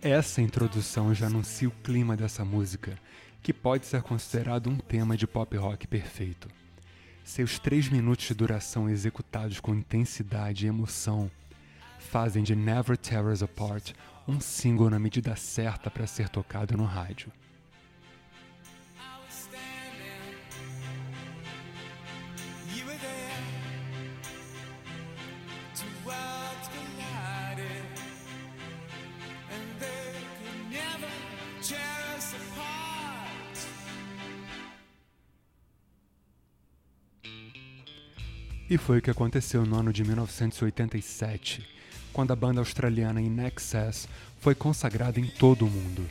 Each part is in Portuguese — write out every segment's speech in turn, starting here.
Essa introdução já anuncia o clima dessa música, que pode ser considerado um tema de pop rock perfeito. Seus três minutos de duração executados com intensidade e emoção fazem de Never Tear Us Apart um single na medida certa para ser tocado no rádio. E foi o que aconteceu no ano de 1987, quando a banda australiana In Excess foi consagrada em todo o mundo.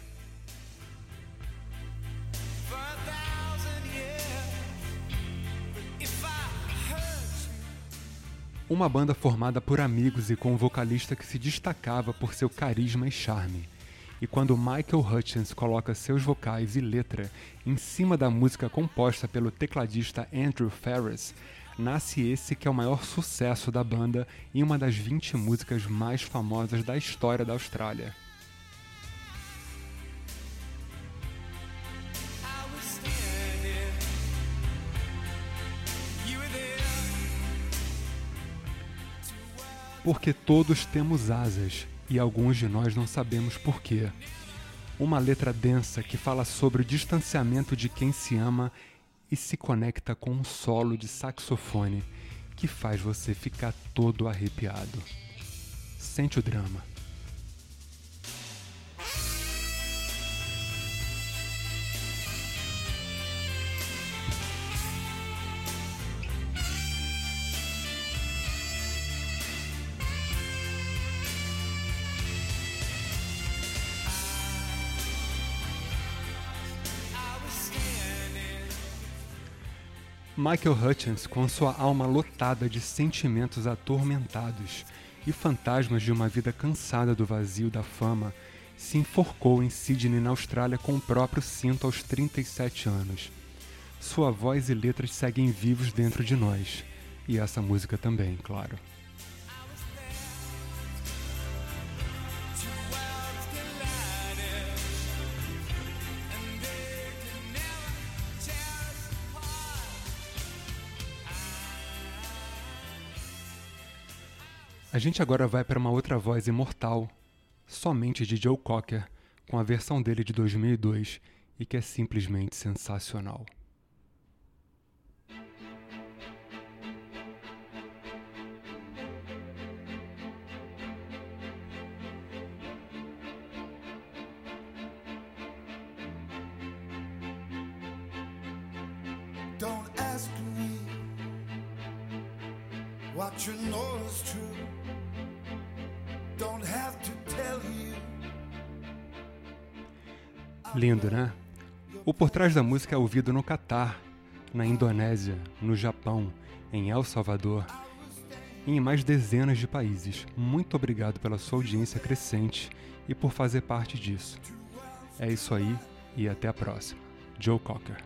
Uma banda formada por amigos e com um vocalista que se destacava por seu carisma e charme. E quando Michael Hutchins coloca seus vocais e letra em cima da música composta pelo tecladista Andrew Ferris, nasce esse que é o maior sucesso da banda e uma das 20 músicas mais famosas da história da Austrália. Porque todos temos asas e alguns de nós não sabemos porquê. Uma letra densa que fala sobre o distanciamento de quem se ama e se conecta com um solo de saxofone que faz você ficar todo arrepiado. Sente o drama. Michael Hutchins, com sua alma lotada de sentimentos atormentados e fantasmas de uma vida cansada do vazio da fama, se enforcou em Sydney, na Austrália, com o próprio cinto aos 37 anos. Sua voz e letras seguem vivos dentro de nós, e essa música também, claro. A gente agora vai para uma outra voz imortal, somente de Joe Cocker, com a versão dele de 2002 e que é simplesmente sensacional. Don't ask me what you know is true. Lindo, né? O por trás da música é ouvido no Catar, na Indonésia, no Japão, em El Salvador e em mais dezenas de países. Muito obrigado pela sua audiência crescente e por fazer parte disso. É isso aí e até a próxima. Joe Cocker.